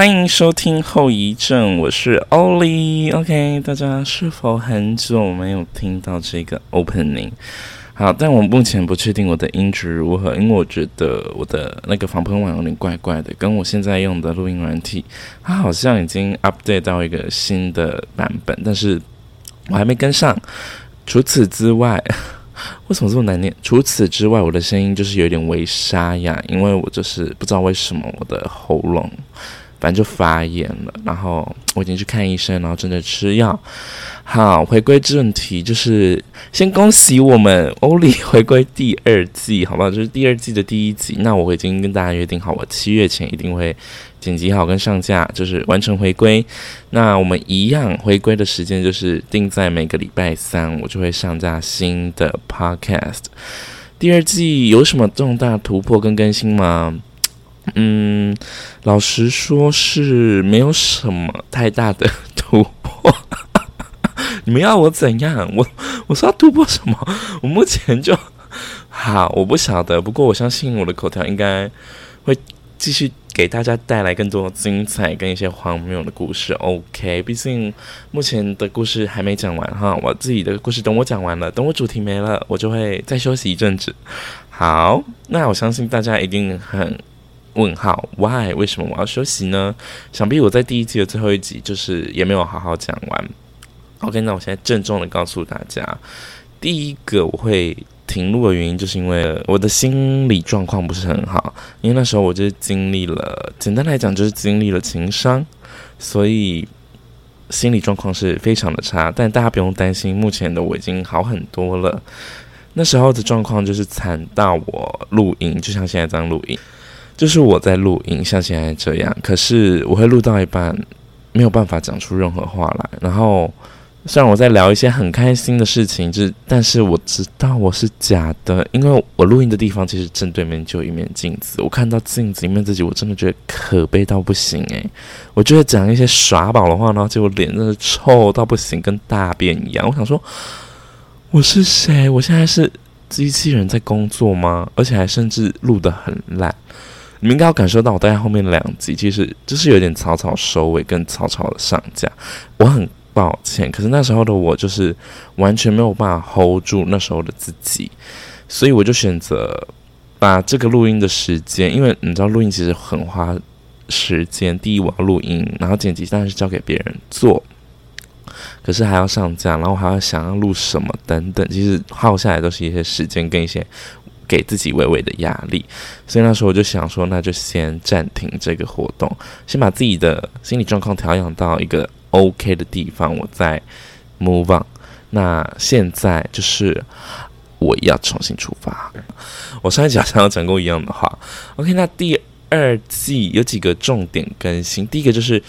欢迎收听后遗症，我是 Oli。OK，大家是否很久没有听到这个 opening？好，但我目前不确定我的音质如何，因为我觉得我的那个防喷网有点怪怪的，跟我现在用的录音软体，它好像已经 update 到一个新的版本，但是我还没跟上。除此之外，为什么这么难念？除此之外，我的声音就是有点微沙哑，因为我就是不知道为什么我的喉咙。反正就发炎了，然后我已经去看医生，然后正在吃药。好，回归正题，就是先恭喜我们欧里回归第二季，好不好？就是第二季的第一集。那我已经跟大家约定好，我七月前一定会剪辑好跟上架，就是完成回归。那我们一样回归的时间就是定在每个礼拜三，我就会上架新的 podcast。第二季有什么重大突破跟更新吗？嗯，老实说是没有什么太大的突破。你们要我怎样？我我说要突破什么？我目前就好，我不晓得。不过我相信我的口条应该会继续给大家带来更多精彩跟一些荒谬的故事。OK，毕竟目前的故事还没讲完哈。我自己的故事等我讲完了，等我主题没了，我就会再休息一阵子。好，那我相信大家一定很。问号？Why？为什么我要休息呢？想必我在第一季的最后一集就是也没有好好讲完。OK，那我现在郑重的告诉大家，第一个我会停录的原因，就是因为我的心理状况不是很好。因为那时候我就经历了，简单来讲就是经历了情伤，所以心理状况是非常的差。但大家不用担心，目前的我已经好很多了。那时候的状况就是惨到我录音，就像现在这样录音。就是我在录音，像现在这样，可是我会录到一半，没有办法讲出任何话来。然后虽然我在聊一些很开心的事情，就，但是我知道我是假的，因为我录音的地方其实正对面就一面镜子，我看到镜子里面自己，我真的觉得可悲到不行诶，我觉得讲一些耍宝的话，然后结果脸真的臭到不行，跟大便一样。我想说，我是谁？我现在是机器人在工作吗？而且还甚至录得很烂。你们应该要感受到，我大概后面两集其实就是有点草草收尾，跟草草的上架。我很抱歉，可是那时候的我就是完全没有办法 hold 住那时候的自己，所以我就选择把这个录音的时间，因为你知道录音其实很花时间。第一，我要录音，然后剪辑当然是交给别人做，可是还要上架，然后还要想要录什么等等，其实耗下来都是一些时间跟一些。给自己微微的压力，所以那时候我就想说，那就先暂停这个活动，先把自己的心理状况调养到一个 OK 的地方，我再 move on。那现在就是我要重新出发。我上一集好像有讲过一样的话。OK，那第二季有几个重点更新，第一个就是。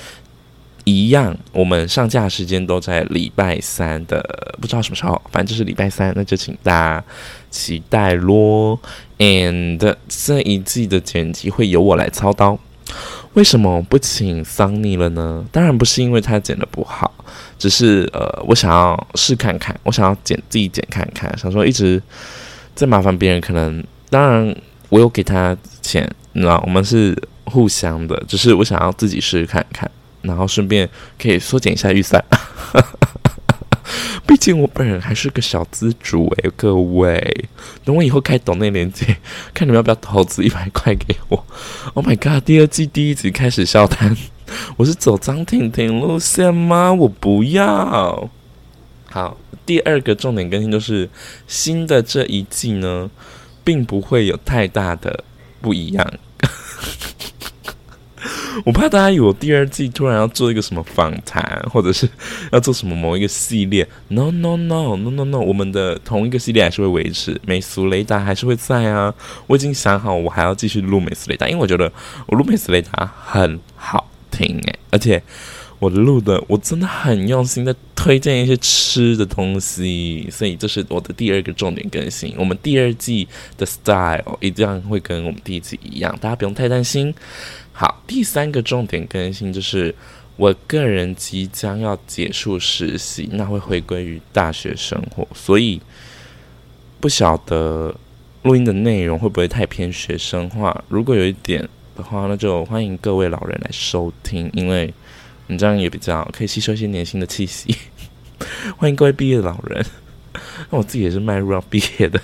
一样，我们上架时间都在礼拜三的，不知道什么时候，反正就是礼拜三，那就请大家期待咯。And 这一季的剪辑会由我来操刀，为什么不请桑尼了呢？当然不是因为他剪的不好，只是呃，我想要试看看，我想要剪自己剪看看，想说一直在麻烦别人，可能当然我有给他钱，你知道，我们是互相的，只是我想要自己试试看看。然后顺便可以缩减一下预算，毕竟我本人还是个小资主诶、各位，等我以后开抖内连接，看你们要不要投资一百块给我。Oh my god！第二季第一集开始笑谈，我是走张婷婷路线吗？我不要。好，第二个重点更新就是新的这一季呢，并不会有太大的不一样。我怕大家以为第二季突然要做一个什么访谈，或者是要做什么某一个系列。No no no no no no，我们的同一个系列还是会维持，美俗雷达还是会在啊。我已经想好，我还要继续录美俗雷达，因为我觉得我录美俗雷达很好听诶，而且我录的我真的很用心在推荐一些吃的东西，所以这是我的第二个重点更新。我们第二季的 style 一样会跟我们第一季一样，大家不用太担心。好，第三个重点更新就是，我个人即将要结束实习，那会回归于大学生活，所以不晓得录音的内容会不会太偏学生化。如果有一点的话，那就欢迎各位老人来收听，因为你这样也比较可以吸收一些年轻的气息。欢迎各位毕业的老人，那我自己也是迈入要毕业的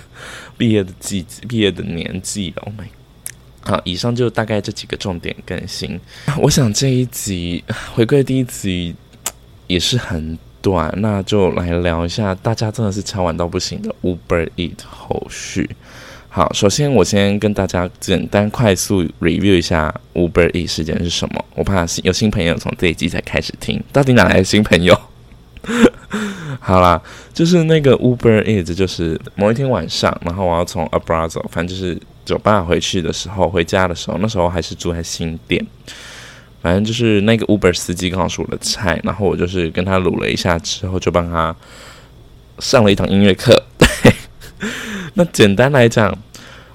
毕业的季、毕业的年纪了。Oh my，好，以上就大概这几个重点更新。我想这一集回归第一集也是很短，那就来聊一下大家真的是敲碗到不行的 Uber Eat 后续。好，首先我先跟大家简单快速 review 一下 Uber Eat 事件是什么。我怕有新朋友从这一集才开始听，到底哪来的新朋友？好啦，就是那个 Uber is，就是某一天晚上，然后我要从 Abrazo，反正就是酒吧回去的时候，回家的时候，那时候还是住在新店。反正就是那个 Uber 司机刚好是我的菜，然后我就是跟他卤了一下之后，就帮他上了一堂音乐课。对，那简单来讲，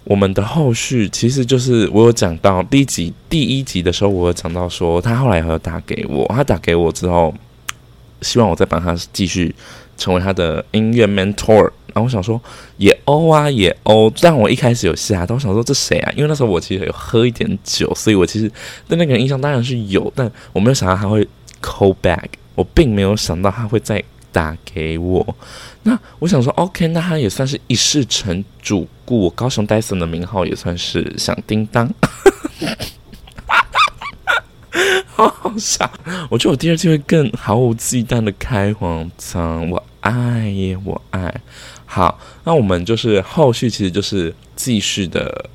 我们的后续其实就是我有讲到第一集第一集的时候，我有讲到说他后来还有打给我，他打给我之后。希望我再帮他继续成为他的音乐 mentor，然后我想说也 O 啊也 O，但我一开始有吓到，我想说这谁啊？因为那时候我其实有喝一点酒，所以我其实对那个人印象当然是有，但我没有想到他会 call back，我并没有想到他会再打给我。那我想说 OK，那他也算是一世成主顾，高雄戴森的名号也算是响叮当。好好笑！我觉得我第二季会更毫无忌惮的开黄腔，我爱耶，我爱。好，那我们就是后续其实就是继续的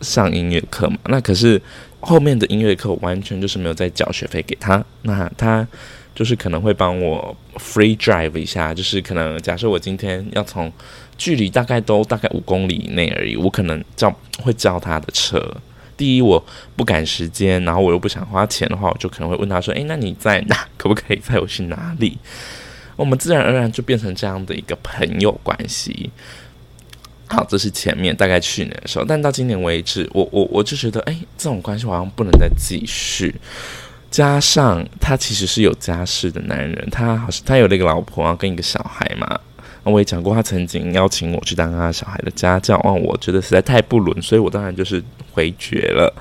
上音乐课嘛。那可是后面的音乐课完全就是没有再缴学费给他，那他就是可能会帮我 free drive 一下，就是可能假设我今天要从距离大概都大概五公里以内而已，我可能叫会叫他的车。第一，我不赶时间，然后我又不想花钱的话，我就可能会问他说：“诶，那你在哪？可不可以载我去哪里？”我们自然而然就变成这样的一个朋友关系。好，这是前面大概去年的时候，但到今年为止，我我我就觉得，诶，这种关系好像不能再继续。加上他其实是有家室的男人，他好像他有那个老婆，然后跟一个小孩嘛。我也讲过，他曾经邀请我去当他小孩的家教，哦，我觉得实在太不伦，所以我当然就是回绝了。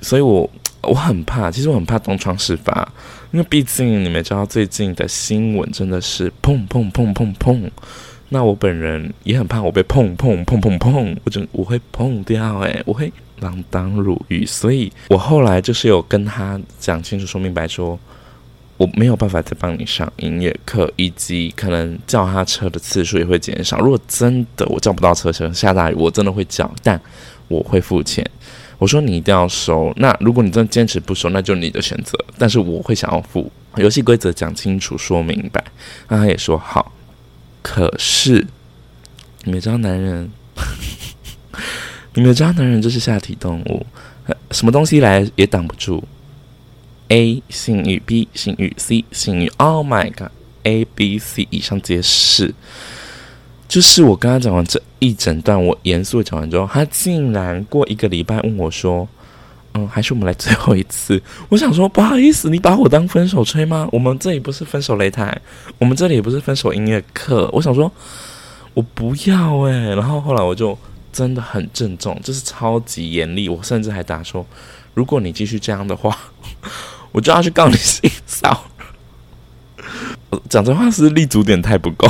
所以我我很怕，其实我很怕东窗事发，因为毕竟你们知道最近的新闻真的是砰砰砰砰砰。那我本人也很怕我被砰砰砰砰砰，我就我会砰掉，诶，我会锒铛入狱。所以我后来就是有跟他讲清楚、说明白说。我没有办法再帮你上音乐课，以及可能叫他车的次数也会减少。如果真的我叫不到车车，下大雨我真的会叫，但我会付钱。我说你一定要收，那如果你真的坚持不收，那就你的选择。但是我会想要付。游戏规则讲清楚，说明白。那他也说好。可是你们知道男人，你们知道男人就是下体动物，什么东西来也挡不住。A 性欲，B 性欲，C 性欲。Oh my god，A B C 以上皆是。就是我刚刚讲完这一整段，我严肃讲完之后，他竟然过一个礼拜问我说：“嗯，还是我们来最后一次？”我想说，不好意思，你把我当分手吹吗？我们这里不是分手擂台，我们这里也不是分手音乐课。我想说，我不要诶、然后后来我就真的很郑重，就是超级严厉，我甚至还打说：“如果你继续这样的话。”我就要去告你性骚扰，讲这话是立足点太不够？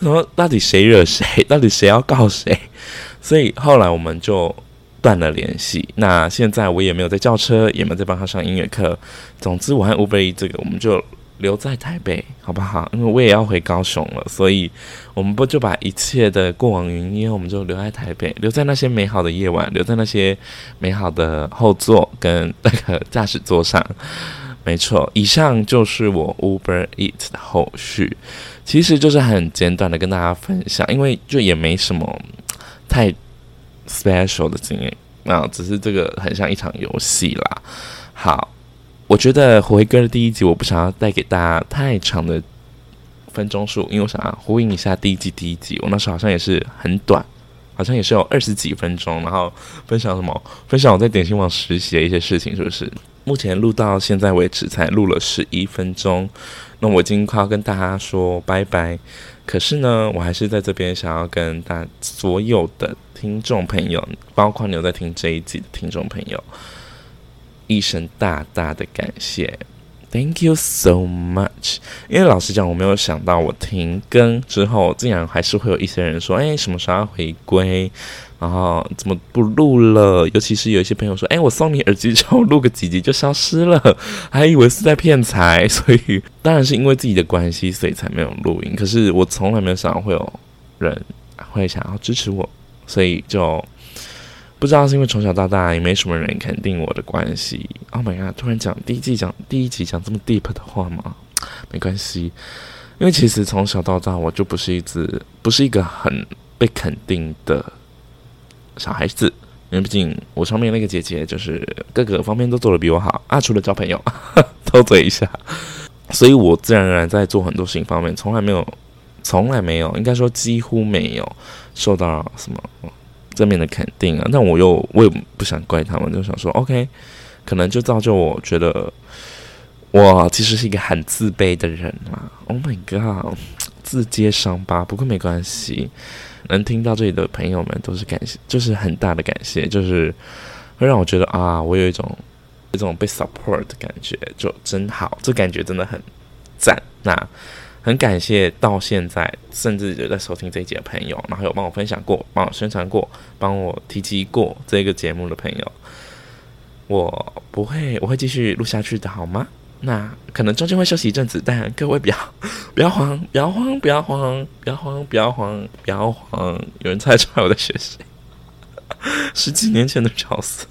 说到底谁惹谁？到底谁要告谁？所以后来我们就断了联系。那现在我也没有在叫车，也没有在帮他上音乐课。总之，我和 Uber 这个我们就留在台北，好不好？因为我也要回高雄了，所以我们不就把一切的过往云烟，我们就留在台北，留在那些美好的夜晚，留在那些美好的后座跟那个驾驶座上。没错，以上就是我 Uber Eat 的后续，其实就是很简短的跟大家分享，因为就也没什么太 special 的经验啊，只是这个很像一场游戏啦。好。我觉得回归的第一集，我不想要带给大家太长的分钟数，因为我想要呼应一下第一季第一集。我那时候好像也是很短，好像也是有二十几分钟，然后分享什么？分享我在点心网实习的一些事情，是不是？目前录到现在为止才录了十一分钟，那我已经快要跟大家说拜拜。可是呢，我还是在这边想要跟大所有的听众朋友，包括你有在听这一集的听众朋友，一声大大的感谢。Thank you so much。因为老实讲，我没有想到我停更之后，竟然还是会有一些人说：“哎，什么时候要回归？然后怎么不录了？”尤其是有一些朋友说：“哎，我送你耳机之后录个几集就消失了，还以为是在骗财。”所以当然是因为自己的关系，所以才没有录音。可是我从来没有想到会有人会想要支持我，所以就。不知道是因为从小到大也没什么人肯定我的关系。Oh my god！突然讲第一季讲第一集讲这么 deep 的话吗？没关系，因为其实从小到大我就不是一只不是一个很被肯定的小孩子。因为毕竟我上面那个姐姐就是各个方面都做得比我好啊，除了交朋友，偷嘴一下。所以我自然而然在做很多事情方面从来没有，从来没有，应该说几乎没有受到什么。正面的肯定啊，但我又我也不想怪他们，就想说，OK，可能就造就我觉得我其实是一个很自卑的人嘛。Oh my god，自揭伤疤，不过没关系，能听到这里的朋友们都是感谢，就是很大的感谢，就是会让我觉得啊，我有一种一种被 support 的感觉，就真好，这感觉真的很赞。那。很感谢到现在甚至有在收听这一集的朋友，然后有帮我分享过、帮我宣传过、帮我提及过这个节目的朋友，我不会，我会继续录下去的，好吗？那可能中间会休息一阵子，但各位不要不要慌，不要慌，不要慌，不要慌，不要慌，不要慌。有人猜出来我在学谁？十几年前的角色，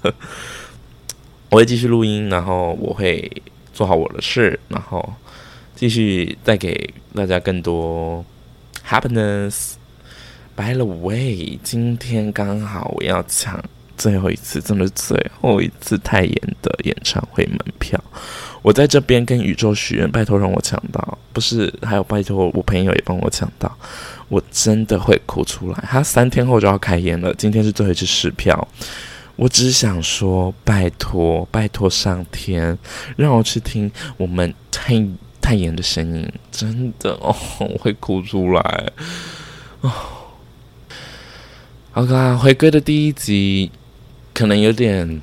我会继续录音，然后我会做好我的事，然后。继续带给大家更多 happiness。By the way，今天刚好我要抢最后一次，真的最后一次泰妍的演唱会门票。我在这边跟宇宙许愿，拜托让我抢到，不是还有拜托我朋友也帮我抢到。我真的会哭出来。他三天后就要开演了，今天是最后一次试票。我只想说，拜托拜托上天，让我去听我们泰。泰妍的声音真的哦，我会哭出来哦。好啦，回归的第一集可能有点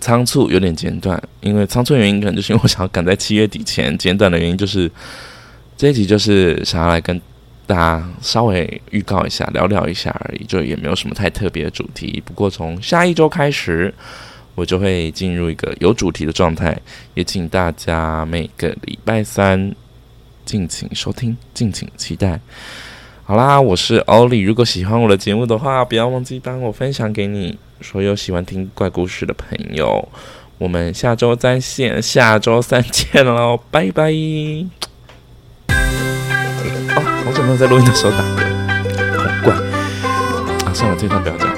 仓促，有点简短，因为仓促原因可能就是因为我想要赶在七月底前。简短的原因就是这一集就是想要来跟大家稍微预告一下，聊聊一下而已，就也没有什么太特别的主题。不过从下一周开始。我就会进入一个有主题的状态，也请大家每个礼拜三敬请收听，敬请期待。好啦，我是欧里，如果喜欢我的节目的话，不要忘记帮我分享给你所有喜欢听怪故事的朋友。我们下周再见，下周三见喽，拜拜。哦，好久没有在录音的时候打嗝？好怪啊！算了，这段不要讲。